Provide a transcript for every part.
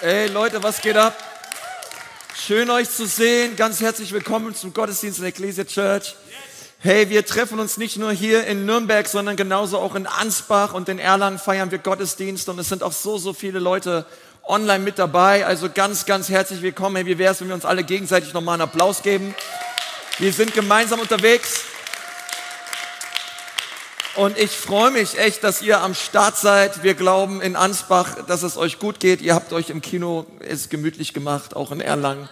Hey Leute, was geht ab? Schön euch zu sehen. Ganz herzlich willkommen zum Gottesdienst in der Ecclesia Church. Hey, wir treffen uns nicht nur hier in Nürnberg, sondern genauso auch in Ansbach und in Erlangen feiern wir Gottesdienst und es sind auch so, so viele Leute online mit dabei. Also ganz, ganz herzlich willkommen. Hey, wie wäre es, wenn wir uns alle gegenseitig nochmal einen Applaus geben? Wir sind gemeinsam unterwegs. Und ich freue mich echt, dass ihr am Start seid. Wir glauben in Ansbach, dass es euch gut geht. Ihr habt euch im Kino es gemütlich gemacht, auch in Erlangen.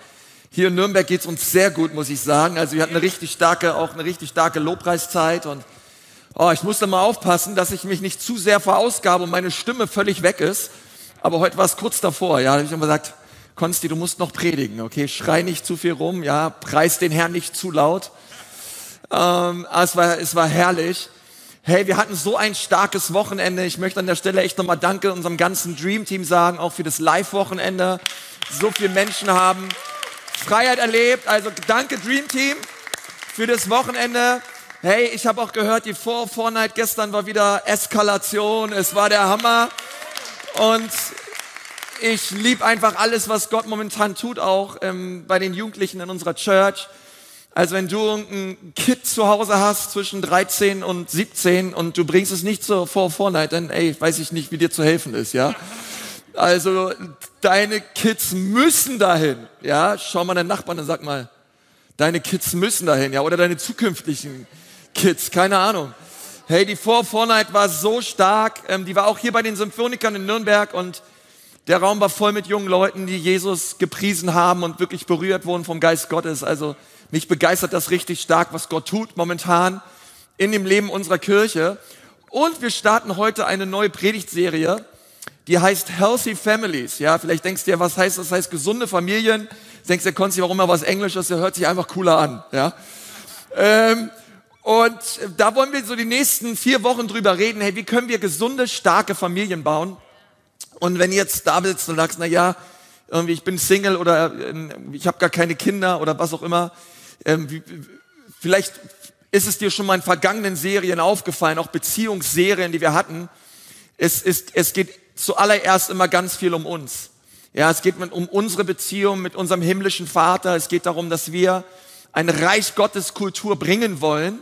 Hier in Nürnberg geht es uns sehr gut, muss ich sagen. Also wir hatten eine richtig starke, auch eine richtig starke Lobpreiszeit. Und oh, ich musste mal aufpassen, dass ich mich nicht zu sehr verausgabe und meine Stimme völlig weg ist. Aber heute war es kurz davor. Ja, da habe ich immer gesagt, Konsti, du musst noch predigen, okay? Schrei nicht zu viel rum, ja, preis den Herrn nicht zu laut. Ähm, es, war, es war herrlich. Hey, wir hatten so ein starkes Wochenende. Ich möchte an der Stelle echt nochmal Danke unserem ganzen Dream Team sagen, auch für das Live-Wochenende. So viele Menschen haben Freiheit erlebt. Also danke Dream Team für das Wochenende. Hey, ich habe auch gehört, die Vor Fortnite gestern war wieder Eskalation. Es war der Hammer. Und ich liebe einfach alles, was Gott momentan tut, auch ähm, bei den Jugendlichen in unserer Church. Also wenn du ein Kind zu Hause hast zwischen 13 und 17 und du bringst es nicht zur vor Fortnite, dann ey, weiß ich nicht, wie dir zu helfen ist, ja. Also deine Kids müssen dahin, ja. Schau mal deinen Nachbarn und sag mal, deine Kids müssen dahin, ja, oder deine zukünftigen Kids, keine Ahnung. Hey, die vor Fortnite war so stark, ähm, die war auch hier bei den Symphonikern in Nürnberg und der Raum war voll mit jungen Leuten, die Jesus gepriesen haben und wirklich berührt wurden vom Geist Gottes. Also mich begeistert das richtig stark, was Gott tut momentan in dem Leben unserer Kirche. Und wir starten heute eine neue Predigtserie, die heißt Healthy Families. Ja, vielleicht denkst du dir, was heißt das? heißt gesunde Familien. Denkst du, Konzi, warum mal was Englisches? Der hört sich einfach cooler an. Ja. Ähm, und da wollen wir so die nächsten vier Wochen drüber reden. Hey, wie können wir gesunde, starke Familien bauen? Und wenn jetzt da sitzt und sagst, na ja, irgendwie ich bin Single oder äh, ich habe gar keine Kinder oder was auch immer, ähm, vielleicht ist es dir schon mal in vergangenen Serien aufgefallen, auch Beziehungsserien, die wir hatten. Es, ist, es geht zuallererst immer ganz viel um uns. Ja, es geht um unsere Beziehung mit unserem himmlischen Vater. Es geht darum, dass wir eine Reich Gottes Kultur bringen wollen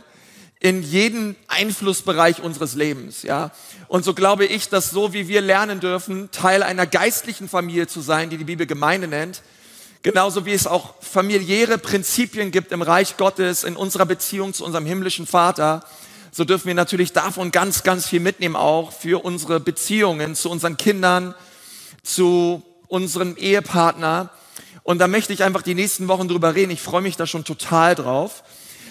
in jeden Einflussbereich unseres Lebens, ja. Und so glaube ich, dass so wie wir lernen dürfen, Teil einer geistlichen Familie zu sein, die die Bibel Gemeinde nennt, Genauso wie es auch familiäre Prinzipien gibt im Reich Gottes, in unserer Beziehung zu unserem himmlischen Vater, so dürfen wir natürlich davon ganz, ganz viel mitnehmen, auch für unsere Beziehungen zu unseren Kindern, zu unserem Ehepartner. Und da möchte ich einfach die nächsten Wochen drüber reden. Ich freue mich da schon total drauf.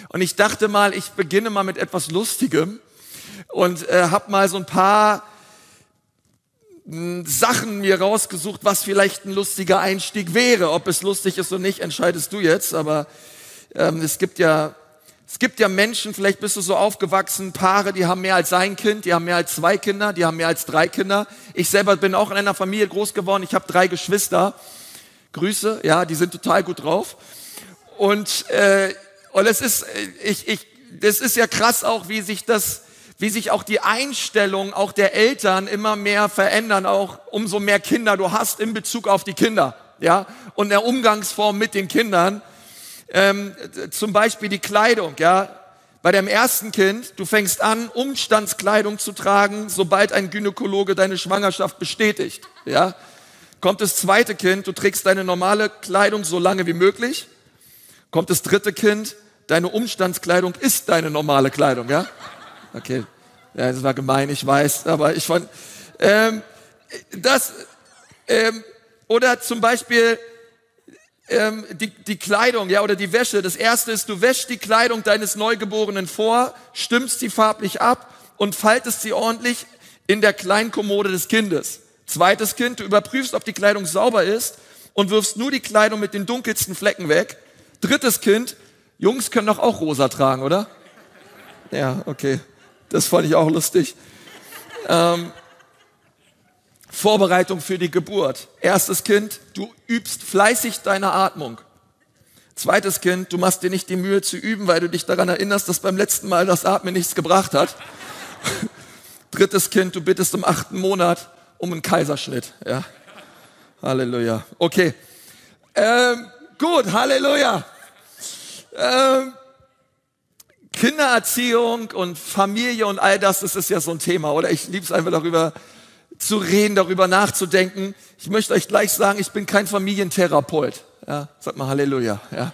Und ich dachte mal, ich beginne mal mit etwas Lustigem und äh, habe mal so ein paar Sachen mir rausgesucht, was vielleicht ein lustiger Einstieg wäre. Ob es lustig ist oder nicht, entscheidest du jetzt. Aber ähm, es gibt ja es gibt ja Menschen, vielleicht bist du so aufgewachsen, Paare, die haben mehr als ein Kind, die haben mehr als zwei Kinder, die haben mehr als drei Kinder. Ich selber bin auch in einer Familie groß geworden. Ich habe drei Geschwister. Grüße, ja, die sind total gut drauf. Und äh, und es ist, äh, ich, ich, das ist ja krass auch, wie sich das wie sich auch die Einstellung auch der Eltern immer mehr verändern, auch umso mehr Kinder du hast in Bezug auf die Kinder, ja, und der Umgangsform mit den Kindern. Ähm, zum Beispiel die Kleidung, ja. Bei deinem ersten Kind, du fängst an, Umstandskleidung zu tragen, sobald ein Gynäkologe deine Schwangerschaft bestätigt, ja. Kommt das zweite Kind, du trägst deine normale Kleidung so lange wie möglich. Kommt das dritte Kind, deine Umstandskleidung ist deine normale Kleidung, ja. Okay, ja, das war gemein, ich weiß, aber ich fand, ähm, das, ähm, oder zum Beispiel ähm, die, die Kleidung, ja, oder die Wäsche. Das erste ist, du wäschst die Kleidung deines Neugeborenen vor, stimmst sie farblich ab und faltest sie ordentlich in der Kleinkommode des Kindes. Zweites Kind, du überprüfst, ob die Kleidung sauber ist und wirfst nur die Kleidung mit den dunkelsten Flecken weg. Drittes Kind, Jungs können doch auch rosa tragen, oder? Ja, okay. Das fand ich auch lustig. Ähm, Vorbereitung für die Geburt. Erstes Kind, du übst fleißig deine Atmung. Zweites Kind, du machst dir nicht die Mühe zu üben, weil du dich daran erinnerst, dass beim letzten Mal das Atmen nichts gebracht hat. Drittes Kind, du bittest im achten Monat um einen Kaiserschnitt. Ja. Halleluja. Okay. Ähm, gut, Halleluja. Ähm, Kindererziehung und Familie und all das, das ist ja so ein Thema, oder? Ich liebe es einfach darüber zu reden, darüber nachzudenken. Ich möchte euch gleich sagen, ich bin kein Familientherapeut. Ja, sag mal Halleluja. Ja.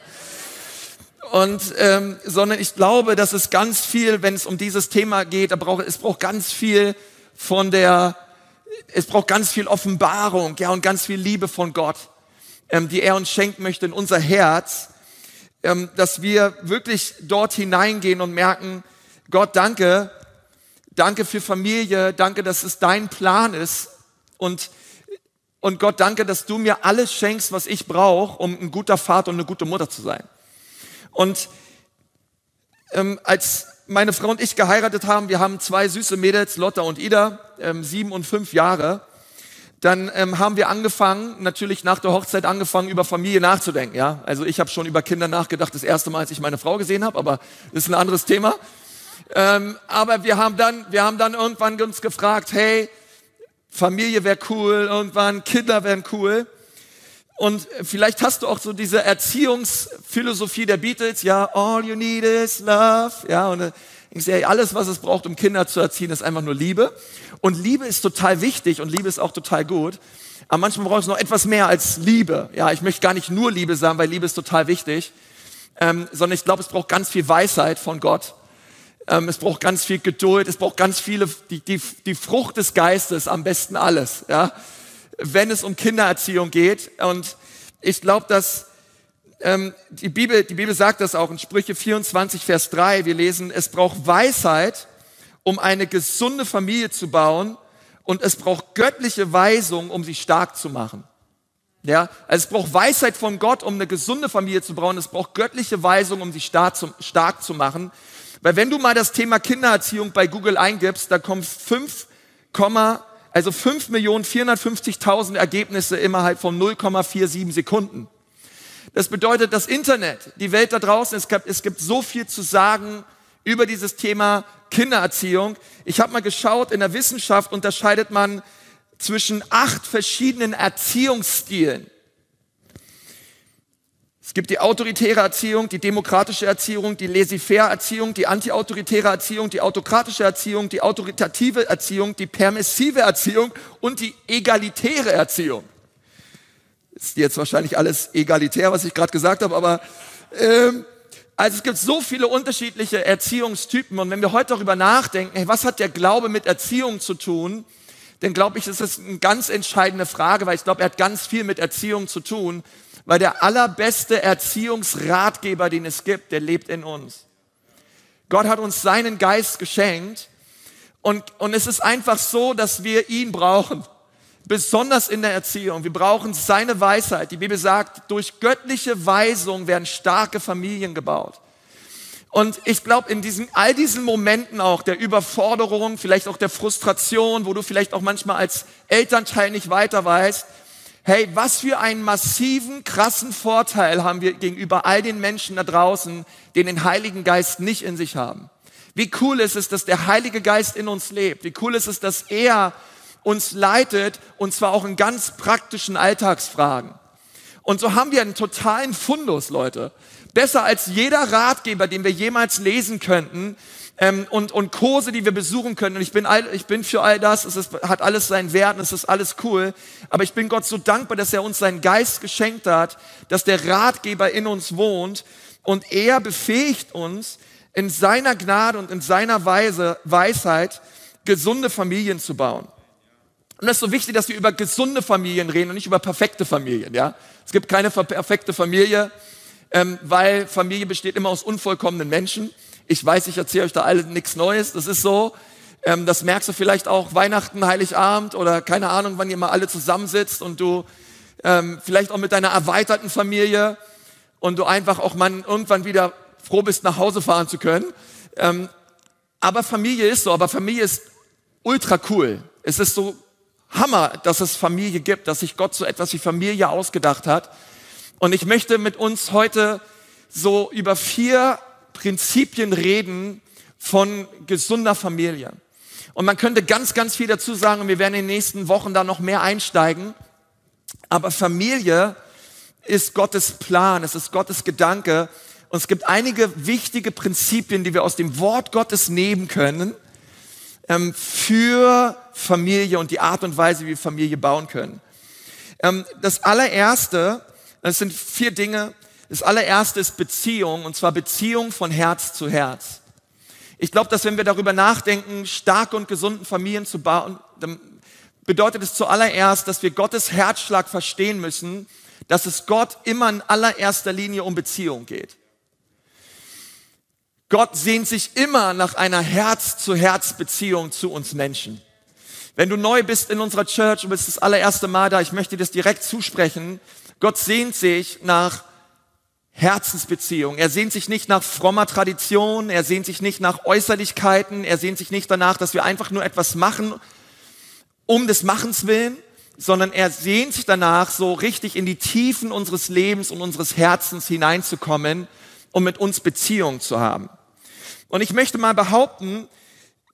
Und ähm, sondern ich glaube, dass es ganz viel, wenn es um dieses Thema geht, da braucht es braucht ganz viel von der, es braucht ganz viel Offenbarung, ja und ganz viel Liebe von Gott, ähm, die er uns schenken möchte in unser Herz, dass wir wirklich dort hineingehen und merken, Gott, danke, danke für Familie, danke, dass es dein Plan ist und und Gott, danke, dass du mir alles schenkst, was ich brauche, um ein guter Vater und eine gute Mutter zu sein. Und ähm, als meine Frau und ich geheiratet haben, wir haben zwei süße Mädels, Lotta und Ida, ähm, sieben und fünf Jahre, dann ähm, haben wir angefangen, natürlich nach der Hochzeit angefangen, über Familie nachzudenken. Ja, also ich habe schon über Kinder nachgedacht, das erste Mal, als ich meine Frau gesehen habe, aber ist ein anderes Thema. Ähm, aber wir haben dann, wir haben dann irgendwann uns gefragt, hey, Familie wäre cool, irgendwann Kinder wären cool. Und vielleicht hast du auch so diese Erziehungsphilosophie der Beatles, ja, all you need is love, ja, und äh, ich sehe, alles, was es braucht, um Kinder zu erziehen, ist einfach nur Liebe. Und Liebe ist total wichtig und Liebe ist auch total gut. Aber manchmal braucht es noch etwas mehr als Liebe. Ja, ich möchte gar nicht nur Liebe sagen, weil Liebe ist total wichtig, ähm, sondern ich glaube, es braucht ganz viel Weisheit von Gott. Ähm, es braucht ganz viel Geduld. Es braucht ganz viele, die, die, die Frucht des Geistes, am besten alles. Ja, wenn es um Kindererziehung geht. Und ich glaube, dass ähm, die, Bibel, die Bibel sagt das auch in Sprüche 24, Vers 3. Wir lesen, es braucht Weisheit, um eine gesunde Familie zu bauen und es braucht göttliche Weisung, um sie stark zu machen. Ja, also es braucht Weisheit von Gott, um eine gesunde Familie zu bauen. Es braucht göttliche Weisung, um sie stark zu, stark zu machen. Weil wenn du mal das Thema Kindererziehung bei Google eingibst, da kommen 5, also 5.450.000 Ergebnisse innerhalb von 0,47 Sekunden. Das bedeutet, das Internet, die Welt da draußen, es gibt, es gibt so viel zu sagen über dieses Thema Kindererziehung. Ich habe mal geschaut, in der Wissenschaft unterscheidet man zwischen acht verschiedenen Erziehungsstilen. Es gibt die autoritäre Erziehung, die demokratische Erziehung, die laissez-faire Erziehung, die antiautoritäre Erziehung, die autokratische Erziehung, die autoritative Erziehung, die permissive Erziehung und die egalitäre Erziehung. Ist jetzt wahrscheinlich alles egalitär, was ich gerade gesagt habe, aber ähm, also es gibt so viele unterschiedliche Erziehungstypen und wenn wir heute darüber nachdenken, hey, was hat der Glaube mit Erziehung zu tun, dann glaube ich, ist das eine ganz entscheidende Frage, weil ich glaube, er hat ganz viel mit Erziehung zu tun weil der allerbeste Erziehungsratgeber, den es gibt, der lebt in uns. Gott hat uns seinen Geist geschenkt und, und es ist einfach so, dass wir ihn brauchen. Besonders in der Erziehung. Wir brauchen seine Weisheit. Die Bibel sagt, durch göttliche Weisung werden starke Familien gebaut. Und ich glaube, in diesen, all diesen Momenten auch der Überforderung, vielleicht auch der Frustration, wo du vielleicht auch manchmal als Elternteil nicht weiter weißt, Hey, was für einen massiven, krassen Vorteil haben wir gegenüber all den Menschen da draußen, die den Heiligen Geist nicht in sich haben. Wie cool ist es, dass der Heilige Geist in uns lebt. Wie cool ist es, dass er uns leitet und zwar auch in ganz praktischen Alltagsfragen. Und so haben wir einen totalen Fundus, Leute. Besser als jeder Ratgeber, den wir jemals lesen könnten, ähm, und, und Kurse, die wir besuchen können. Und ich bin, all, ich bin für all das, es ist, hat alles seinen Wert und es ist alles cool. Aber ich bin Gott so dankbar, dass er uns seinen Geist geschenkt hat, dass der Ratgeber in uns wohnt und er befähigt uns, in seiner Gnade und in seiner Weise, Weisheit gesunde Familien zu bauen. Und das ist so wichtig, dass wir über gesunde Familien reden und nicht über perfekte Familien. Ja, es gibt keine perfekte Familie, ähm, weil Familie besteht immer aus unvollkommenen Menschen. Ich weiß, ich erzähle euch da alle nichts Neues. Das ist so. Ähm, das merkst du vielleicht auch Weihnachten, Heiligabend oder keine Ahnung, wann ihr mal alle zusammensitzt und du ähm, vielleicht auch mit deiner erweiterten Familie und du einfach auch mal irgendwann wieder froh bist, nach Hause fahren zu können. Ähm, aber Familie ist so, aber Familie ist ultra cool. Es ist so Hammer, dass es Familie gibt, dass sich Gott so etwas wie Familie ausgedacht hat. Und ich möchte mit uns heute so über vier Prinzipien reden von gesunder Familie. Und man könnte ganz, ganz viel dazu sagen und wir werden in den nächsten Wochen da noch mehr einsteigen. Aber Familie ist Gottes Plan, es ist Gottes Gedanke. Und es gibt einige wichtige Prinzipien, die wir aus dem Wort Gottes nehmen können ähm, für Familie und die Art und Weise, wie wir Familie bauen können. Ähm, das allererste, das sind vier Dinge. Das allererste ist Beziehung, und zwar Beziehung von Herz zu Herz. Ich glaube, dass wenn wir darüber nachdenken, starke und gesunden Familien zu bauen, dann bedeutet es zuallererst, dass wir Gottes Herzschlag verstehen müssen, dass es Gott immer in allererster Linie um Beziehung geht. Gott sehnt sich immer nach einer Herz-zu-Herz-Beziehung zu uns Menschen. Wenn du neu bist in unserer Church und bist das allererste Mal da, ich möchte dir das direkt zusprechen. Gott sehnt sich nach Herzensbeziehung. Er sehnt sich nicht nach frommer Tradition, er sehnt sich nicht nach Äußerlichkeiten, er sehnt sich nicht danach, dass wir einfach nur etwas machen, um des Machens willen, sondern er sehnt sich danach, so richtig in die Tiefen unseres Lebens und unseres Herzens hineinzukommen, um mit uns Beziehung zu haben. Und ich möchte mal behaupten,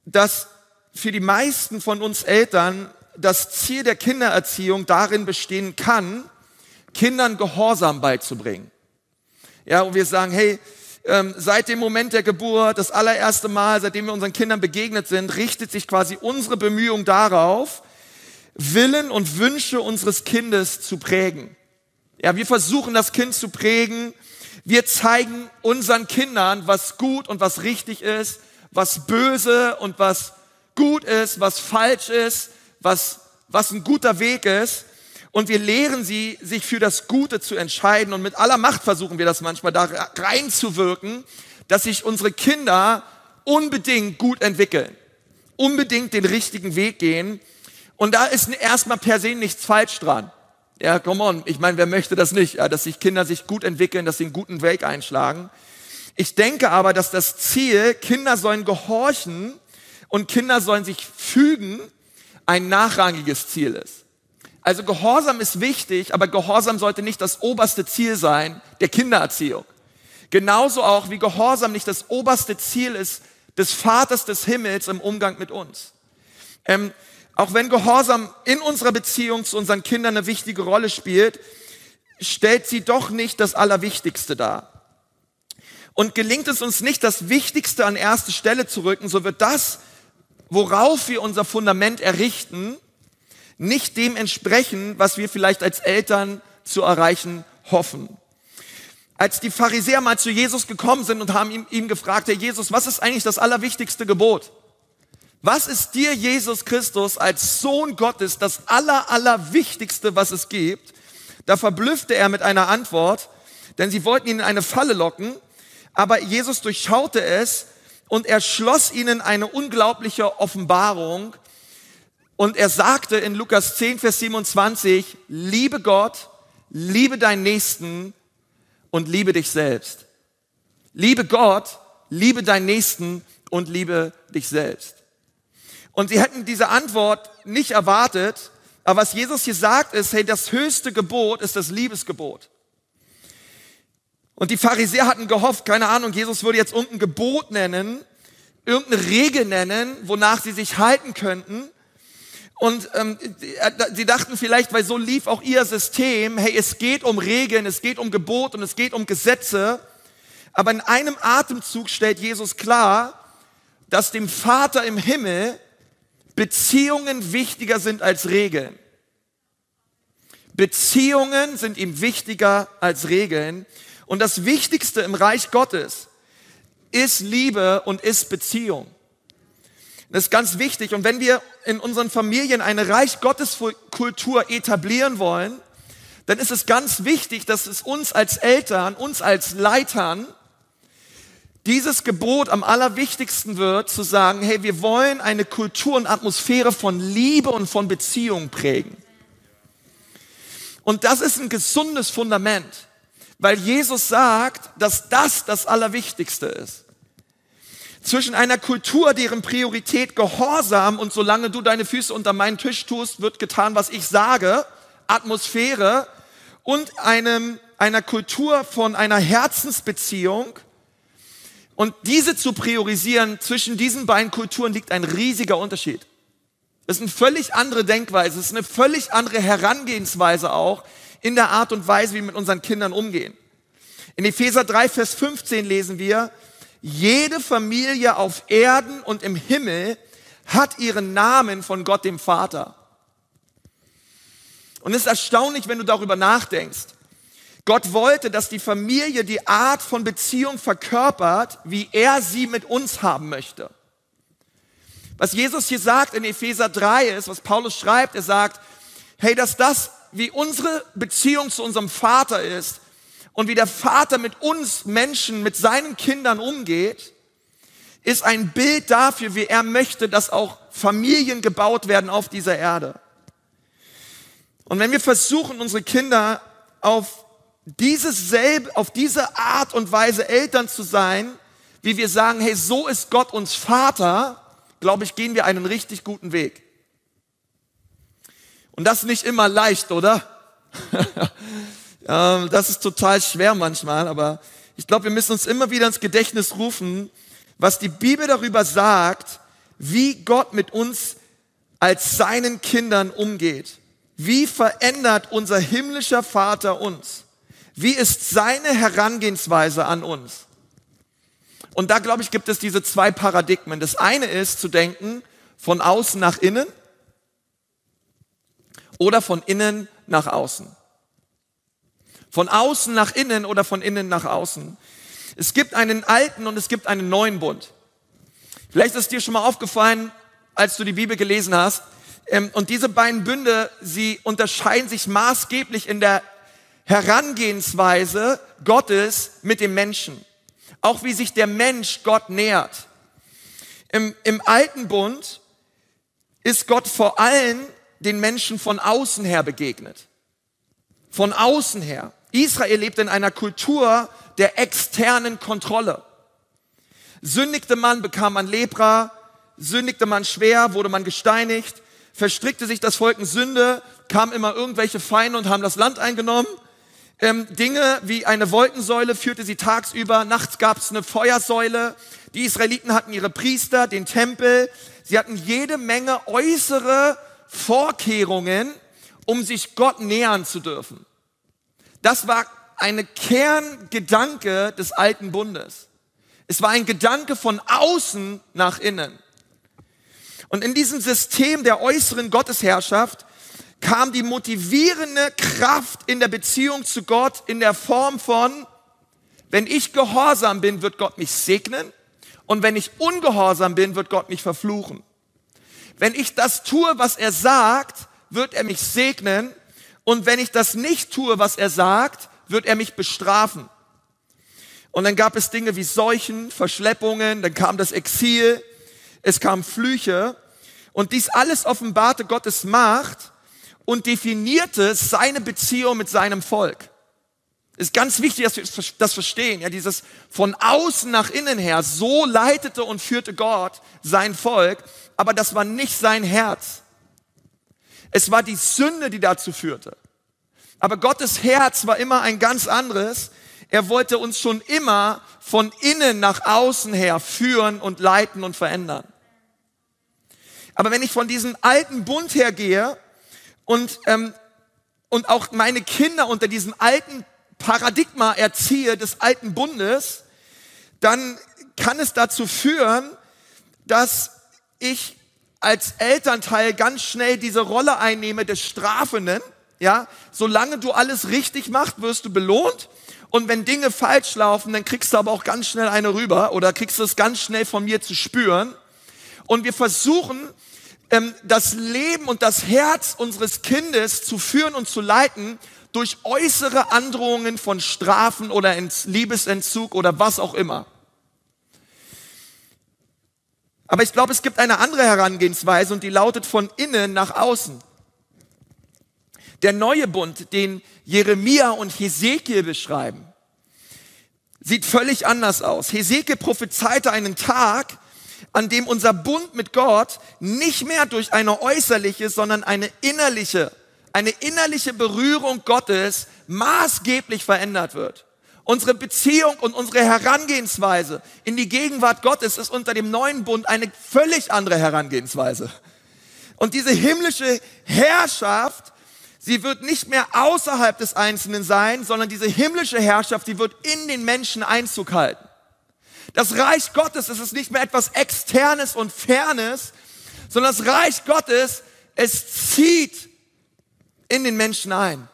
dass für die meisten von uns Eltern das Ziel der Kindererziehung darin bestehen kann, Kindern Gehorsam beizubringen. Ja, und wir sagen, hey, ähm, seit dem Moment der Geburt, das allererste Mal, seitdem wir unseren Kindern begegnet sind, richtet sich quasi unsere Bemühung darauf, Willen und Wünsche unseres Kindes zu prägen. Ja, wir versuchen das Kind zu prägen. Wir zeigen unseren Kindern, was gut und was richtig ist, was böse und was gut ist, was falsch ist, was, was ein guter Weg ist. Und wir lehren sie, sich für das Gute zu entscheiden. Und mit aller Macht versuchen wir das manchmal da reinzuwirken, dass sich unsere Kinder unbedingt gut entwickeln, unbedingt den richtigen Weg gehen. Und da ist erstmal per se nichts falsch dran. Ja, come on. Ich meine, wer möchte das nicht? Ja, dass sich Kinder sich gut entwickeln, dass sie einen guten Weg einschlagen. Ich denke aber, dass das Ziel, Kinder sollen gehorchen und Kinder sollen sich fügen, ein nachrangiges Ziel ist. Also Gehorsam ist wichtig, aber Gehorsam sollte nicht das oberste Ziel sein der Kindererziehung. Genauso auch wie Gehorsam nicht das oberste Ziel ist des Vaters des Himmels im Umgang mit uns. Ähm, auch wenn Gehorsam in unserer Beziehung zu unseren Kindern eine wichtige Rolle spielt, stellt sie doch nicht das Allerwichtigste dar. Und gelingt es uns nicht, das Wichtigste an erste Stelle zu rücken, so wird das, worauf wir unser Fundament errichten, nicht dem entsprechen, was wir vielleicht als Eltern zu erreichen hoffen. Als die Pharisäer mal zu Jesus gekommen sind und haben ihm, ihm gefragt, Herr Jesus, was ist eigentlich das allerwichtigste Gebot? Was ist dir, Jesus Christus, als Sohn Gottes das aller, allerwichtigste, was es gibt? Da verblüffte er mit einer Antwort, denn sie wollten ihn in eine Falle locken, aber Jesus durchschaute es und er schloss ihnen eine unglaubliche Offenbarung und er sagte in Lukas 10, Vers 27, liebe Gott, liebe deinen Nächsten und liebe dich selbst. Liebe Gott, liebe deinen Nächsten und liebe dich selbst. Und sie hätten diese Antwort nicht erwartet. Aber was Jesus hier sagt ist, hey, das höchste Gebot ist das Liebesgebot. Und die Pharisäer hatten gehofft, keine Ahnung, Jesus würde jetzt irgendein Gebot nennen, irgendeine Regel nennen, wonach sie sich halten könnten. Und ähm, sie dachten vielleicht, weil so lief auch ihr System, hey, es geht um Regeln, es geht um Gebot und es geht um Gesetze. Aber in einem Atemzug stellt Jesus klar, dass dem Vater im Himmel Beziehungen wichtiger sind als Regeln. Beziehungen sind ihm wichtiger als Regeln. Und das Wichtigste im Reich Gottes ist Liebe und ist Beziehung. Das ist ganz wichtig. Und wenn wir in unseren Familien eine Reich Gottes Kultur etablieren wollen, dann ist es ganz wichtig, dass es uns als Eltern, uns als Leitern dieses Gebot am allerwichtigsten wird, zu sagen, hey, wir wollen eine Kultur und Atmosphäre von Liebe und von Beziehung prägen. Und das ist ein gesundes Fundament, weil Jesus sagt, dass das das Allerwichtigste ist. Zwischen einer Kultur, deren Priorität Gehorsam und solange du deine Füße unter meinen Tisch tust, wird getan, was ich sage, Atmosphäre und einem, einer Kultur von einer Herzensbeziehung, und diese zu priorisieren, zwischen diesen beiden Kulturen liegt ein riesiger Unterschied. Das ist eine völlig andere Denkweise, es ist eine völlig andere Herangehensweise auch in der Art und Weise, wie wir mit unseren Kindern umgehen. In Epheser 3, Vers 15 lesen wir, jede Familie auf Erden und im Himmel hat ihren Namen von Gott dem Vater. Und es ist erstaunlich, wenn du darüber nachdenkst. Gott wollte, dass die Familie die Art von Beziehung verkörpert, wie er sie mit uns haben möchte. Was Jesus hier sagt in Epheser 3 ist, was Paulus schreibt, er sagt, hey, dass das, wie unsere Beziehung zu unserem Vater ist und wie der Vater mit uns Menschen, mit seinen Kindern umgeht, ist ein Bild dafür, wie er möchte, dass auch Familien gebaut werden auf dieser Erde. Und wenn wir versuchen, unsere Kinder auf diese selbe, auf diese Art und Weise Eltern zu sein, wie wir sagen, hey, so ist Gott uns Vater, glaube ich, gehen wir einen richtig guten Weg. Und das nicht immer leicht, oder? das ist total schwer manchmal, aber ich glaube, wir müssen uns immer wieder ins Gedächtnis rufen, was die Bibel darüber sagt, wie Gott mit uns als seinen Kindern umgeht. Wie verändert unser himmlischer Vater uns? Wie ist seine Herangehensweise an uns? Und da, glaube ich, gibt es diese zwei Paradigmen. Das eine ist zu denken von außen nach innen oder von innen nach außen. Von außen nach innen oder von innen nach außen. Es gibt einen alten und es gibt einen neuen Bund. Vielleicht ist dir schon mal aufgefallen, als du die Bibel gelesen hast. Ähm, und diese beiden Bünde, sie unterscheiden sich maßgeblich in der Herangehensweise Gottes mit dem Menschen. Auch wie sich der Mensch Gott nähert. Im, Im alten Bund ist Gott vor allem den Menschen von außen her begegnet. Von außen her. Israel lebt in einer Kultur der externen Kontrolle. Sündigte man, bekam man Lepra, sündigte man schwer, wurde man gesteinigt, verstrickte sich das Volk in Sünde, kamen immer irgendwelche Feinde und haben das Land eingenommen ähm, Dinge wie eine Wolkensäule führte sie tagsüber, nachts gab es eine Feuersäule. Die Israeliten hatten ihre Priester, den Tempel. Sie hatten jede Menge äußere Vorkehrungen, um sich Gott nähern zu dürfen. Das war eine Kerngedanke des alten Bundes. Es war ein Gedanke von außen nach innen. Und in diesem System der äußeren Gottesherrschaft kam die motivierende Kraft in der Beziehung zu Gott in der Form von, wenn ich gehorsam bin, wird Gott mich segnen und wenn ich ungehorsam bin, wird Gott mich verfluchen. Wenn ich das tue, was er sagt, wird er mich segnen und wenn ich das nicht tue, was er sagt, wird er mich bestrafen. Und dann gab es Dinge wie Seuchen, Verschleppungen, dann kam das Exil, es kam Flüche und dies alles offenbarte Gottes Macht und definierte seine Beziehung mit seinem Volk. Ist ganz wichtig, dass wir das verstehen. Ja, dieses von außen nach innen her, so leitete und führte Gott sein Volk, aber das war nicht sein Herz. Es war die Sünde, die dazu führte. Aber Gottes Herz war immer ein ganz anderes. Er wollte uns schon immer von innen nach außen her führen und leiten und verändern. Aber wenn ich von diesem alten Bund hergehe, und, ähm, und auch meine Kinder unter diesem alten Paradigma erziehe des alten Bundes, dann kann es dazu führen, dass ich als Elternteil ganz schnell diese Rolle einnehme des Strafenden. Ja, solange du alles richtig machst, wirst du belohnt. Und wenn Dinge falsch laufen, dann kriegst du aber auch ganz schnell eine rüber oder kriegst du es ganz schnell von mir zu spüren. Und wir versuchen, ähm, das Leben und das Herz unseres Kindes zu führen und zu leiten durch äußere Androhungen von Strafen oder Liebesentzug oder was auch immer. Aber ich glaube, es gibt eine andere Herangehensweise und die lautet von innen nach außen. Der neue Bund, den Jeremia und Hesekiel beschreiben, sieht völlig anders aus. Hesekiel prophezeite einen Tag, an dem unser Bund mit Gott nicht mehr durch eine äußerliche, sondern eine innerliche, eine innerliche Berührung Gottes maßgeblich verändert wird. Unsere Beziehung und unsere Herangehensweise in die Gegenwart Gottes ist unter dem neuen Bund eine völlig andere Herangehensweise. Und diese himmlische Herrschaft, sie wird nicht mehr außerhalb des Einzelnen sein, sondern diese himmlische Herrschaft, die wird in den Menschen Einzug halten. Das Reich Gottes, es ist nicht mehr etwas Externes und Fernes, sondern das Reich Gottes, es zieht in den Menschen ein.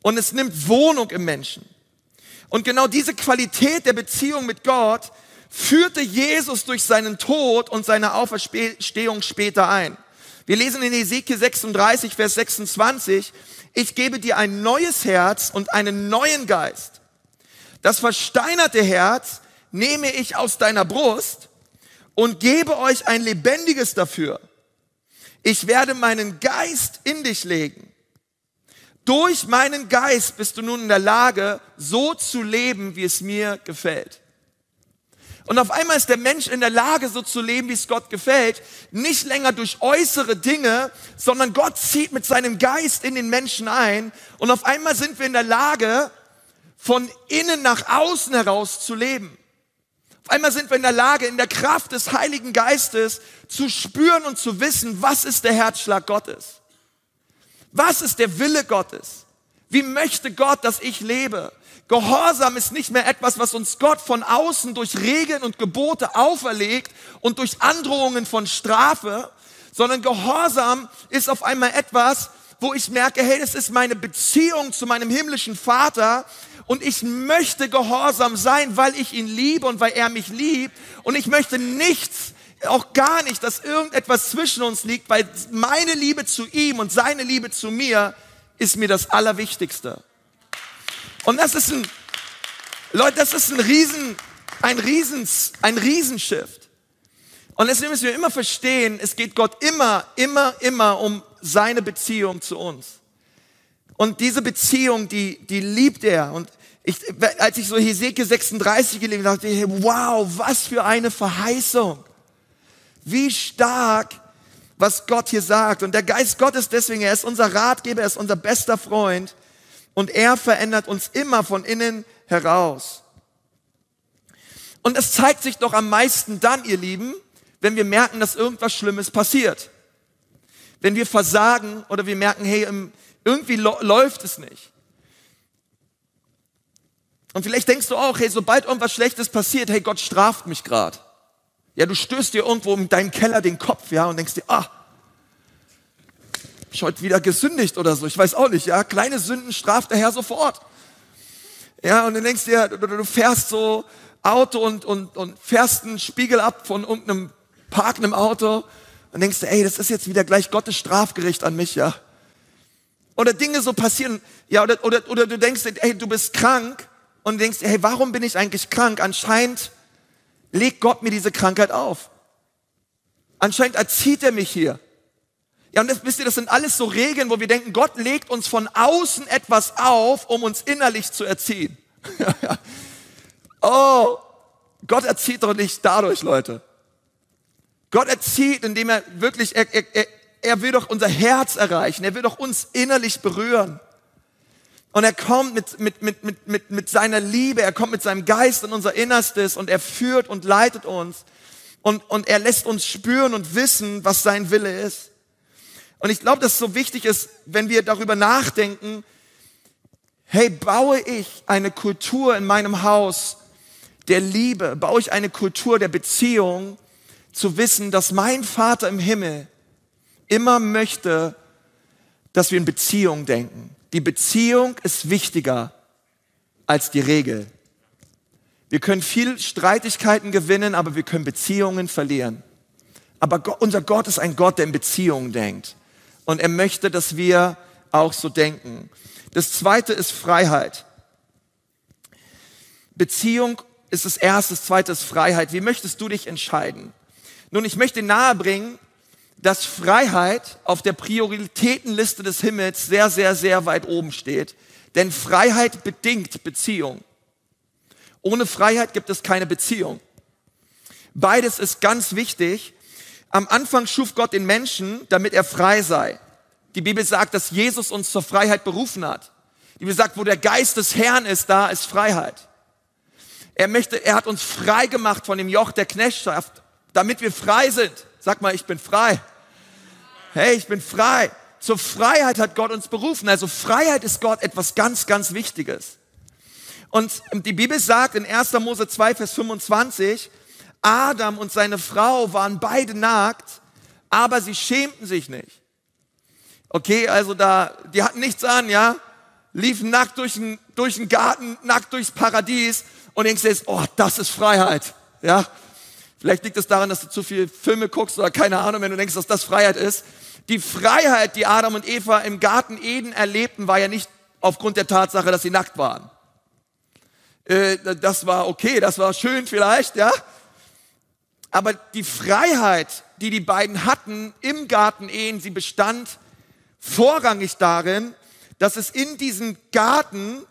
Und es nimmt Wohnung im Menschen. Und genau diese Qualität der Beziehung mit Gott führte Jesus durch seinen Tod und seine Auferstehung später ein. Wir lesen in Ezekiel 36, Vers 26, ich gebe dir ein neues Herz und einen neuen Geist. Das versteinerte Herz nehme ich aus deiner Brust und gebe euch ein lebendiges dafür. Ich werde meinen Geist in dich legen. Durch meinen Geist bist du nun in der Lage, so zu leben, wie es mir gefällt. Und auf einmal ist der Mensch in der Lage, so zu leben, wie es Gott gefällt, nicht länger durch äußere Dinge, sondern Gott zieht mit seinem Geist in den Menschen ein. Und auf einmal sind wir in der Lage, von innen nach außen heraus zu leben. Auf einmal sind wir in der Lage, in der Kraft des Heiligen Geistes zu spüren und zu wissen, was ist der Herzschlag Gottes. Was ist der Wille Gottes? Wie möchte Gott, dass ich lebe? Gehorsam ist nicht mehr etwas, was uns Gott von außen durch Regeln und Gebote auferlegt und durch Androhungen von Strafe, sondern Gehorsam ist auf einmal etwas, wo ich merke, hey, das ist meine Beziehung zu meinem himmlischen Vater und ich möchte gehorsam sein, weil ich ihn liebe und weil er mich liebt und ich möchte nichts, auch gar nicht, dass irgendetwas zwischen uns liegt, weil meine Liebe zu ihm und seine Liebe zu mir ist mir das Allerwichtigste. Und das ist ein, Leute, das ist ein Riesen, ein Riesens, ein Riesenshift. Und deswegen müssen wir immer verstehen, es geht Gott immer, immer, immer um seine Beziehung zu uns. Und diese Beziehung, die, die liebt er. Und ich, als ich so Hesekiel 36 gelesen habe, dachte ich, wow, was für eine Verheißung. Wie stark, was Gott hier sagt. Und der Geist Gottes deswegen, er ist unser Ratgeber, er ist unser bester Freund. Und er verändert uns immer von innen heraus. Und es zeigt sich doch am meisten dann, ihr Lieben, wenn wir merken, dass irgendwas Schlimmes passiert. Wenn wir versagen oder wir merken, hey, irgendwie läuft es nicht. Und vielleicht denkst du auch, hey, sobald irgendwas Schlechtes passiert, hey, Gott straft mich gerade. Ja, du stößt dir irgendwo in deinem Keller den Kopf, ja, und denkst dir, ah, ich heute wieder gesündigt oder so. Ich weiß auch nicht, ja. Kleine Sünden straft der Herr sofort. Ja, und dann denkst dir, du, du fährst so Auto und, und, und fährst einen Spiegel ab von irgendeinem parkenden Auto und denkst dir, ey, das ist jetzt wieder gleich Gottes Strafgericht an mich, ja. Oder Dinge so passieren, ja, oder, oder, oder du denkst, ey, du bist krank und denkst, hey, warum bin ich eigentlich krank? Anscheinend legt Gott mir diese Krankheit auf. Anscheinend erzieht er mich hier. Ja, und das, wisst ihr, das sind alles so Regeln, wo wir denken, Gott legt uns von außen etwas auf, um uns innerlich zu erziehen. oh, Gott erzieht doch nicht dadurch, Leute. Gott erzieht, indem er wirklich, er, er, er will doch unser Herz erreichen, er will doch uns innerlich berühren. Und er kommt mit, mit, mit, mit, mit, mit seiner Liebe, er kommt mit seinem Geist in unser Innerstes und er führt und leitet uns. Und, und er lässt uns spüren und wissen, was sein Wille ist. Und ich glaube, dass es so wichtig ist, wenn wir darüber nachdenken, hey, baue ich eine Kultur in meinem Haus der Liebe, baue ich eine Kultur der Beziehung, zu wissen, dass mein Vater im Himmel immer möchte, dass wir in Beziehung denken. Die Beziehung ist wichtiger als die Regel. Wir können viel Streitigkeiten gewinnen, aber wir können Beziehungen verlieren. Aber unser Gott ist ein Gott, der in Beziehungen denkt. Und er möchte, dass wir auch so denken. Das zweite ist Freiheit. Beziehung ist das erste, das zweite ist Freiheit. Wie möchtest du dich entscheiden? Nun, ich möchte nahebringen, dass Freiheit auf der Prioritätenliste des Himmels sehr, sehr, sehr weit oben steht. Denn Freiheit bedingt Beziehung. Ohne Freiheit gibt es keine Beziehung. Beides ist ganz wichtig. Am Anfang schuf Gott den Menschen, damit er frei sei. Die Bibel sagt, dass Jesus uns zur Freiheit berufen hat. Die Bibel sagt, wo der Geist des Herrn ist, da ist Freiheit. Er möchte, er hat uns frei gemacht von dem Joch der Knechtschaft, damit wir frei sind. Sag mal, ich bin frei. Hey, ich bin frei. Zur Freiheit hat Gott uns berufen. Also Freiheit ist Gott etwas ganz, ganz Wichtiges. Und die Bibel sagt in 1. Mose 2, Vers 25, Adam und seine Frau waren beide nackt, aber sie schämten sich nicht. Okay, also da, die hatten nichts an, ja, liefen nackt durch den, durch den Garten, nackt durchs Paradies und denkst jetzt, oh, das ist Freiheit, ja. Vielleicht liegt es daran, dass du zu viel Filme guckst oder keine Ahnung, wenn du denkst, dass das Freiheit ist. Die Freiheit, die Adam und Eva im Garten Eden erlebten, war ja nicht aufgrund der Tatsache, dass sie nackt waren. Äh, das war okay, das war schön vielleicht, ja. Aber die Freiheit, die die beiden hatten im Garten Ehen, sie bestand vorrangig darin, dass es in diesem Garten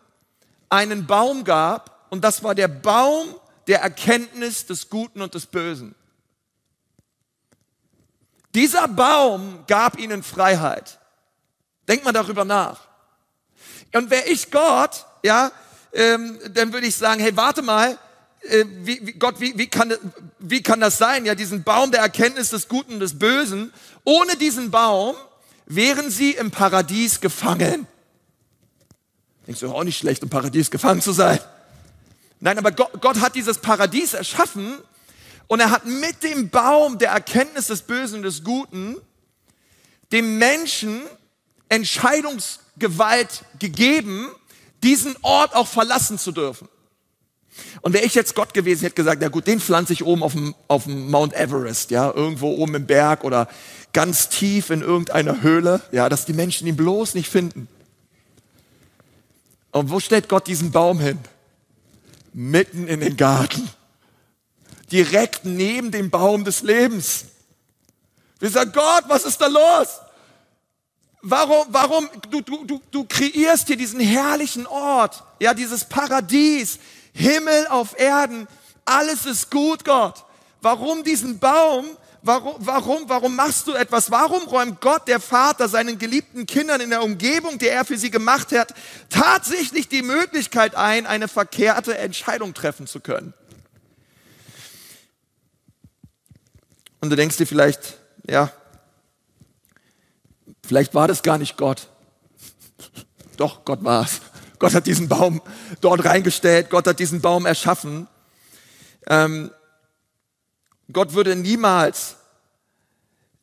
einen Baum gab und das war der Baum der Erkenntnis des Guten und des Bösen. Dieser Baum gab ihnen Freiheit. Denkt mal darüber nach. Und wäre ich Gott, ja, ähm, dann würde ich sagen, hey, warte mal, äh, wie, wie, Gott, wie, wie, kann, wie kann das sein? Ja, diesen Baum der Erkenntnis des Guten und des Bösen. Ohne diesen Baum wären sie im Paradies gefangen. Denkst du, auch nicht schlecht, im Paradies gefangen zu sein. Nein, aber Gott, Gott hat dieses Paradies erschaffen und er hat mit dem Baum der Erkenntnis des Bösen und des Guten dem Menschen Entscheidungsgewalt gegeben, diesen Ort auch verlassen zu dürfen. Und wäre ich jetzt Gott gewesen, hätte gesagt, ja gut, den pflanze ich oben auf dem, auf dem Mount Everest, ja, irgendwo oben im Berg oder ganz tief in irgendeiner Höhle, ja, dass die Menschen ihn bloß nicht finden. Und wo stellt Gott diesen Baum hin? Mitten in den Garten. Direkt neben dem Baum des Lebens. Wir sagen, Gott, was ist da los? Warum, warum, du, du, du, du kreierst hier diesen herrlichen Ort, ja, dieses Paradies, Himmel auf Erden, alles ist gut, Gott. Warum diesen Baum? Warum, warum, warum machst du etwas? Warum räumt Gott, der Vater, seinen geliebten Kindern in der Umgebung, die er für sie gemacht hat, tatsächlich die Möglichkeit ein, eine verkehrte Entscheidung treffen zu können? Und du denkst dir vielleicht, ja, vielleicht war das gar nicht Gott. Doch, Gott war es. Gott hat diesen Baum dort reingestellt, Gott hat diesen Baum erschaffen. Ähm, Gott würde niemals,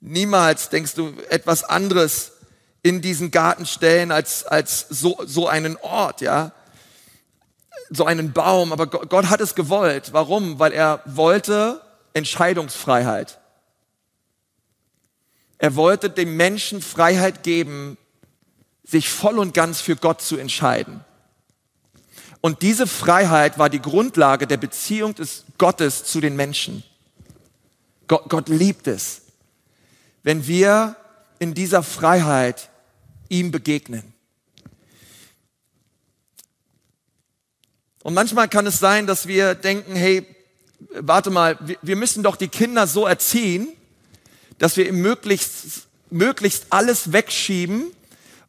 niemals, denkst du, etwas anderes in diesen Garten stellen als, als so, so einen Ort, ja, so einen Baum. Aber Gott hat es gewollt. Warum? Weil er wollte Entscheidungsfreiheit. Er wollte dem Menschen Freiheit geben, sich voll und ganz für Gott zu entscheiden. Und diese Freiheit war die Grundlage der Beziehung des Gottes zu den Menschen. Gott, Gott liebt es, wenn wir in dieser Freiheit ihm begegnen. Und manchmal kann es sein, dass wir denken, hey, warte mal, wir müssen doch die Kinder so erziehen, dass wir möglichst, möglichst alles wegschieben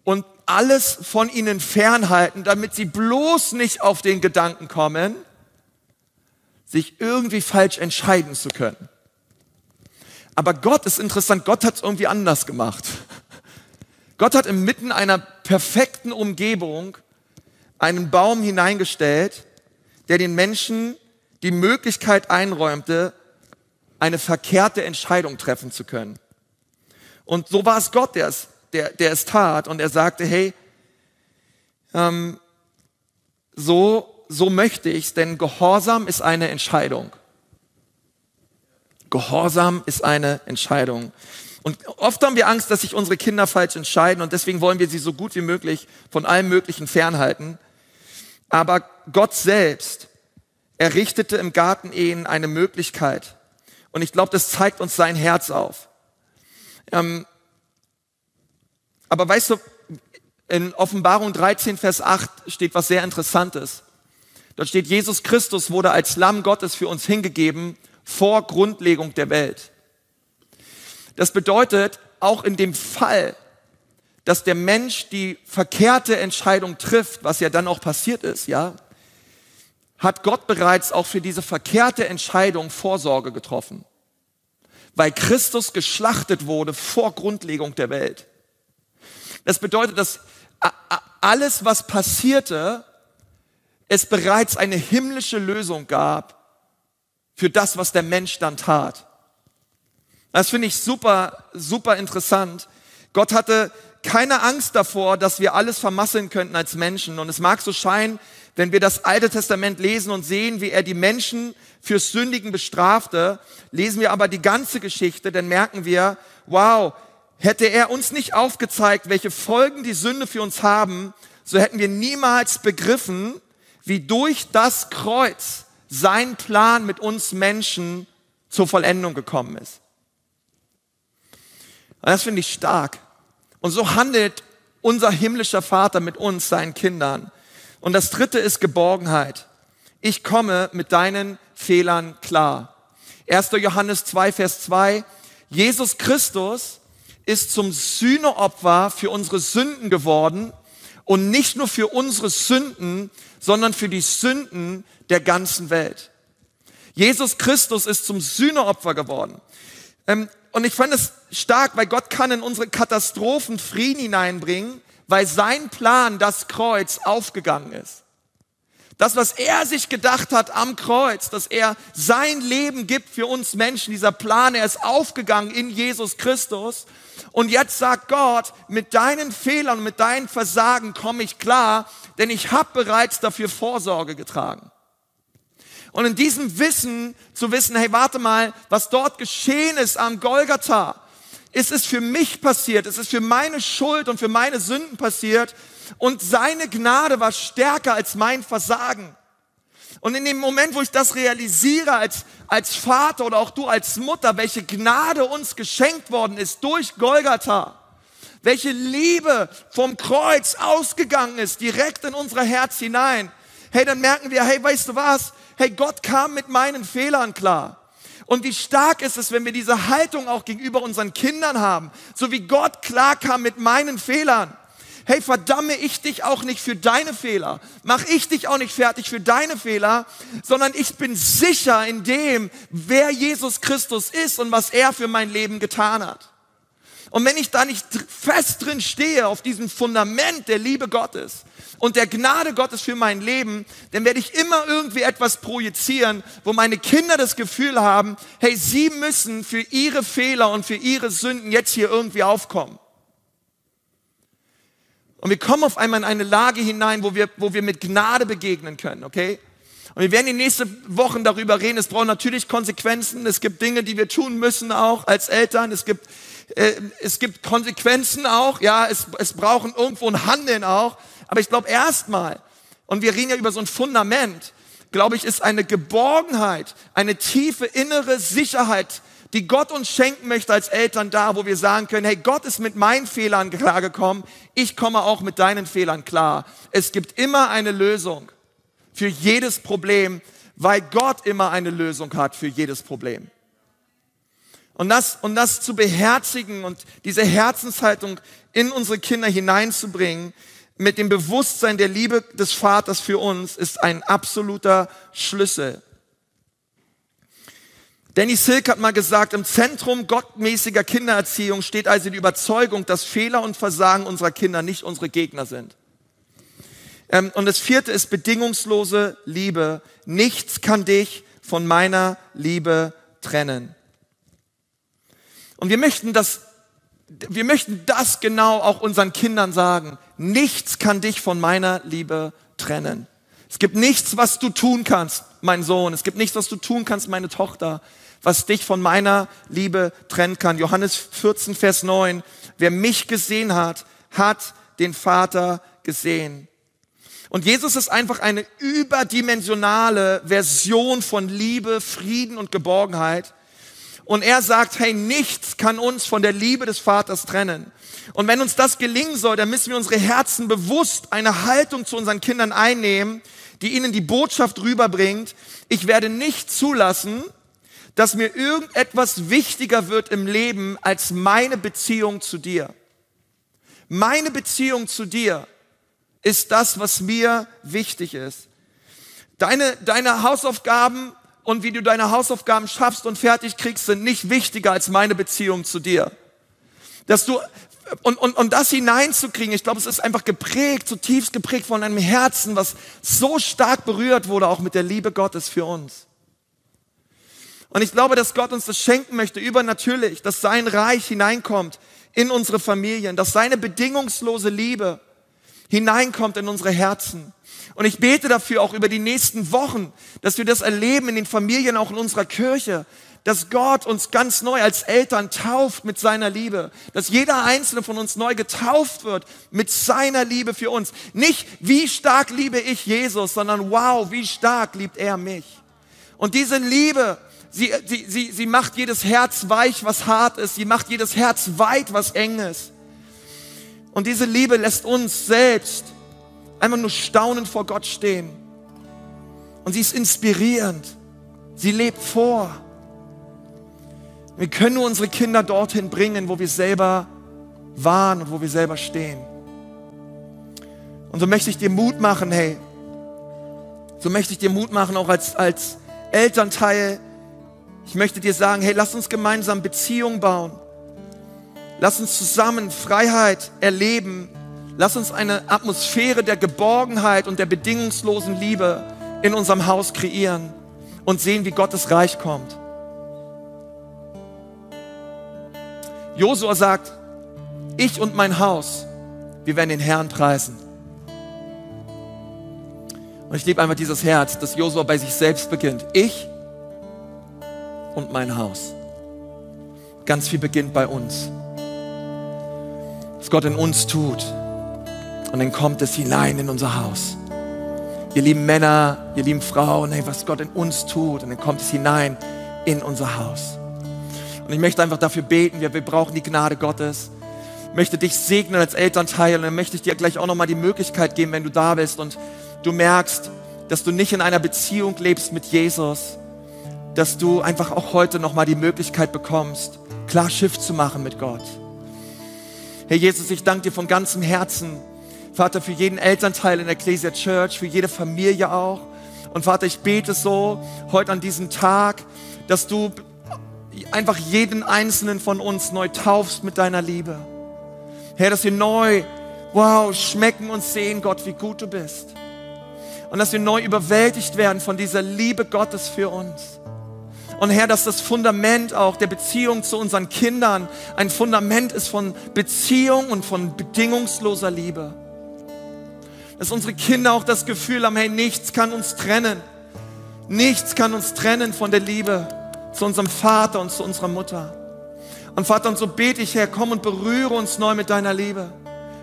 und alles von ihnen fernhalten, damit sie bloß nicht auf den Gedanken kommen, sich irgendwie falsch entscheiden zu können. Aber Gott ist interessant, Gott hat es irgendwie anders gemacht. Gott hat inmitten einer perfekten Umgebung einen Baum hineingestellt, der den Menschen die Möglichkeit einräumte, eine verkehrte Entscheidung treffen zu können. Und so war es Gott, der es der, der es tat und er sagte, hey, ähm, so, so möchte ich's, denn Gehorsam ist eine Entscheidung. Gehorsam ist eine Entscheidung. Und oft haben wir Angst, dass sich unsere Kinder falsch entscheiden und deswegen wollen wir sie so gut wie möglich von allem Möglichen fernhalten. Aber Gott selbst errichtete im Garten Ehen eine Möglichkeit. Und ich glaube, das zeigt uns sein Herz auf. Ähm, aber weißt du, in Offenbarung 13, Vers 8 steht was sehr Interessantes. Dort steht, Jesus Christus wurde als Lamm Gottes für uns hingegeben vor Grundlegung der Welt. Das bedeutet, auch in dem Fall, dass der Mensch die verkehrte Entscheidung trifft, was ja dann auch passiert ist, ja, hat Gott bereits auch für diese verkehrte Entscheidung Vorsorge getroffen. weil Christus geschlachtet wurde vor Grundlegung der Welt. Das bedeutet, dass alles, was passierte, es bereits eine himmlische Lösung gab für das, was der Mensch dann tat. Das finde ich super, super interessant. Gott hatte keine Angst davor, dass wir alles vermasseln könnten als Menschen. Und es mag so scheinen, wenn wir das Alte Testament lesen und sehen, wie er die Menschen fürs Sündigen bestrafte, lesen wir aber die ganze Geschichte, dann merken wir, wow, hätte er uns nicht aufgezeigt, welche Folgen die Sünde für uns haben, so hätten wir niemals begriffen, wie durch das Kreuz sein Plan mit uns Menschen zur Vollendung gekommen ist. Und das finde ich stark. Und so handelt unser himmlischer Vater mit uns, seinen Kindern. Und das dritte ist Geborgenheit. Ich komme mit deinen Fehlern klar. 1. Johannes 2, Vers 2. Jesus Christus ist zum Sühneopfer für unsere Sünden geworden und nicht nur für unsere Sünden, sondern für die Sünden der ganzen Welt. Jesus Christus ist zum Sühneopfer geworden. Ähm, und ich fand es stark, weil Gott kann in unsere Katastrophen Frieden hineinbringen, weil sein Plan, das Kreuz, aufgegangen ist. Das, was er sich gedacht hat am Kreuz, dass er sein Leben gibt für uns Menschen, dieser Plan, er ist aufgegangen in Jesus Christus. Und jetzt sagt Gott, mit deinen Fehlern, mit deinen Versagen komme ich klar, denn ich habe bereits dafür Vorsorge getragen. Und in diesem Wissen zu wissen, hey, warte mal, was dort geschehen ist am Golgatha, ist es für mich passiert, es ist für meine Schuld und für meine Sünden passiert und seine Gnade war stärker als mein Versagen. Und in dem Moment, wo ich das realisiere als, als Vater oder auch du als Mutter, welche Gnade uns geschenkt worden ist durch Golgatha, welche Liebe vom Kreuz ausgegangen ist, direkt in unser Herz hinein, hey, dann merken wir, hey, weißt du was? hey, Gott kam mit meinen Fehlern klar. Und wie stark ist es, wenn wir diese Haltung auch gegenüber unseren Kindern haben, so wie Gott klar kam mit meinen Fehlern. Hey, verdamme ich dich auch nicht für deine Fehler. Mach ich dich auch nicht fertig für deine Fehler, sondern ich bin sicher in dem, wer Jesus Christus ist und was er für mein Leben getan hat. Und wenn ich da nicht fest drin stehe auf diesem Fundament der Liebe Gottes, und der Gnade Gottes für mein Leben, dann werde ich immer irgendwie etwas projizieren, wo meine Kinder das Gefühl haben, hey, sie müssen für ihre Fehler und für ihre Sünden jetzt hier irgendwie aufkommen. Und wir kommen auf einmal in eine Lage hinein, wo wir, wo wir mit Gnade begegnen können, okay? Und wir werden die nächsten Wochen darüber reden. Es braucht natürlich Konsequenzen. Es gibt Dinge, die wir tun müssen auch als Eltern. Es gibt, äh, es gibt Konsequenzen auch. Ja, es, es brauchen irgendwo ein Handeln auch. Aber ich glaube erstmal, und wir reden ja über so ein Fundament, glaube ich, ist eine Geborgenheit, eine tiefe innere Sicherheit, die Gott uns schenken möchte als Eltern da, wo wir sagen können, hey, Gott ist mit meinen Fehlern klargekommen, ich komme auch mit deinen Fehlern klar. Es gibt immer eine Lösung für jedes Problem, weil Gott immer eine Lösung hat für jedes Problem. Und das, und das zu beherzigen und diese Herzenshaltung in unsere Kinder hineinzubringen, mit dem Bewusstsein der Liebe des Vaters für uns ist ein absoluter Schlüssel. Danny Silk hat mal gesagt, im Zentrum gottmäßiger Kindererziehung steht also die Überzeugung, dass Fehler und Versagen unserer Kinder nicht unsere Gegner sind. Ähm, und das vierte ist bedingungslose Liebe. Nichts kann dich von meiner Liebe trennen. Und wir möchten das wir möchten das genau auch unseren Kindern sagen. Nichts kann dich von meiner Liebe trennen. Es gibt nichts, was du tun kannst, mein Sohn. Es gibt nichts, was du tun kannst, meine Tochter, was dich von meiner Liebe trennen kann. Johannes 14, Vers 9. Wer mich gesehen hat, hat den Vater gesehen. Und Jesus ist einfach eine überdimensionale Version von Liebe, Frieden und Geborgenheit. Und er sagt, hey, nichts kann uns von der Liebe des Vaters trennen. Und wenn uns das gelingen soll, dann müssen wir unsere Herzen bewusst eine Haltung zu unseren Kindern einnehmen, die ihnen die Botschaft rüberbringt. Ich werde nicht zulassen, dass mir irgendetwas wichtiger wird im Leben als meine Beziehung zu dir. Meine Beziehung zu dir ist das, was mir wichtig ist. Deine, deine Hausaufgaben und wie du deine Hausaufgaben schaffst und fertig kriegst, sind nicht wichtiger als meine Beziehung zu dir. Dass du und, und, und das hineinzukriegen, ich glaube, es ist einfach geprägt, zutiefst geprägt von einem Herzen, was so stark berührt wurde, auch mit der Liebe Gottes für uns. Und ich glaube, dass Gott uns das schenken möchte, übernatürlich, dass sein Reich hineinkommt in unsere Familien, dass seine bedingungslose Liebe hineinkommt in unsere Herzen. Und ich bete dafür auch über die nächsten Wochen, dass wir das erleben in den Familien, auch in unserer Kirche, dass Gott uns ganz neu als Eltern tauft mit seiner Liebe, dass jeder einzelne von uns neu getauft wird mit seiner Liebe für uns. Nicht, wie stark liebe ich Jesus, sondern wow, wie stark liebt er mich. Und diese Liebe, sie, sie, sie, sie macht jedes Herz weich, was hart ist, sie macht jedes Herz weit, was eng ist. Und diese Liebe lässt uns selbst einfach nur staunend vor Gott stehen. Und sie ist inspirierend. Sie lebt vor. Wir können nur unsere Kinder dorthin bringen, wo wir selber waren und wo wir selber stehen. Und so möchte ich dir Mut machen, hey. So möchte ich dir Mut machen, auch als, als Elternteil. Ich möchte dir sagen, hey, lass uns gemeinsam Beziehungen bauen. Lass uns zusammen Freiheit erleben. Lass uns eine Atmosphäre der Geborgenheit und der bedingungslosen Liebe in unserem Haus kreieren und sehen, wie Gottes Reich kommt. Josua sagt, ich und mein Haus, wir werden den Herrn preisen. Und ich liebe einfach dieses Herz, dass Josua bei sich selbst beginnt. Ich und mein Haus. Ganz viel beginnt bei uns. Was Gott in uns tut. Und dann kommt es hinein in unser Haus. Ihr lieben Männer, ihr lieben Frauen, hey, was Gott in uns tut. Und dann kommt es hinein in unser Haus. Und ich möchte einfach dafür beten, wir, wir brauchen die Gnade Gottes. Ich möchte dich segnen als Elternteil und dann möchte ich dir gleich auch nochmal die Möglichkeit geben, wenn du da bist und du merkst, dass du nicht in einer Beziehung lebst mit Jesus, dass du einfach auch heute nochmal die Möglichkeit bekommst, klar Schiff zu machen mit Gott. Herr Jesus, ich danke dir von ganzem Herzen, Vater, für jeden Elternteil in der Ecclesia Church, für jede Familie auch. Und Vater, ich bete so heute an diesem Tag, dass du einfach jeden einzelnen von uns neu taufst mit deiner Liebe. Herr, dass wir neu, wow, schmecken und sehen, Gott, wie gut du bist. Und dass wir neu überwältigt werden von dieser Liebe Gottes für uns. Und Herr, dass das Fundament auch der Beziehung zu unseren Kindern ein Fundament ist von Beziehung und von bedingungsloser Liebe. Dass unsere Kinder auch das Gefühl haben, hey, nichts kann uns trennen. Nichts kann uns trennen von der Liebe zu unserem Vater und zu unserer Mutter. Und Vater, und so bete ich, Herr, komm und berühre uns neu mit deiner Liebe.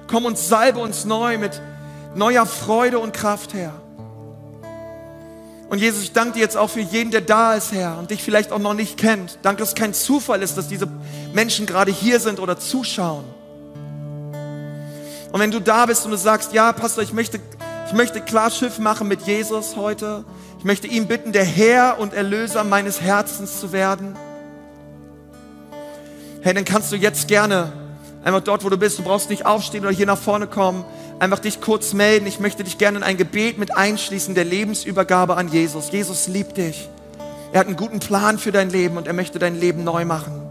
Komm und salbe uns neu mit neuer Freude und Kraft, Herr. Und Jesus, ich danke dir jetzt auch für jeden, der da ist, Herr, und dich vielleicht auch noch nicht kennt. Danke, dass es kein Zufall ist, dass diese Menschen gerade hier sind oder zuschauen. Und wenn du da bist und du sagst, ja, Pastor, ich möchte, ich möchte klar Schiff machen mit Jesus heute, ich möchte ihn bitten, der Herr und Erlöser meines Herzens zu werden. Hey, dann kannst du jetzt gerne einfach dort, wo du bist, du brauchst nicht aufstehen oder hier nach vorne kommen, einfach dich kurz melden. Ich möchte dich gerne in ein Gebet mit einschließen der Lebensübergabe an Jesus. Jesus liebt dich. Er hat einen guten Plan für dein Leben und er möchte dein Leben neu machen.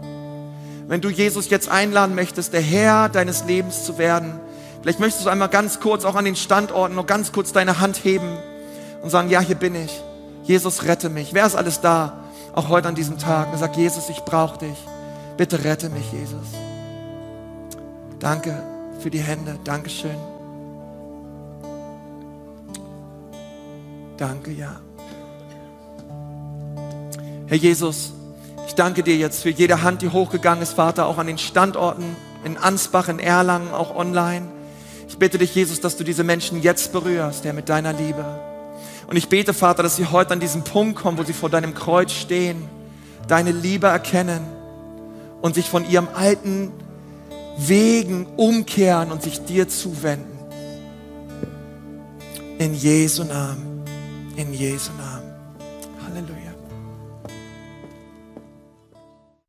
Wenn du Jesus jetzt einladen möchtest, der Herr deines Lebens zu werden, vielleicht möchtest du einmal ganz kurz auch an den Standorten noch ganz kurz deine Hand heben und sagen, ja, hier bin ich. Jesus, rette mich. Wer ist alles da? Auch heute an diesem Tag. Und sagt, Jesus, ich brauche dich. Bitte rette mich, Jesus. Danke für die Hände. Dankeschön. Danke, ja. Herr Jesus, ich danke dir jetzt für jede Hand, die hochgegangen ist, Vater, auch an den Standorten in Ansbach, in Erlangen, auch online. Ich bitte dich, Jesus, dass du diese Menschen jetzt berührst, Herr, mit deiner Liebe. Und ich bete, Vater, dass sie heute an diesen Punkt kommen, wo sie vor deinem Kreuz stehen, deine Liebe erkennen und sich von ihrem alten Wegen umkehren und sich dir zuwenden. In Jesu Namen. In Jesu Namen.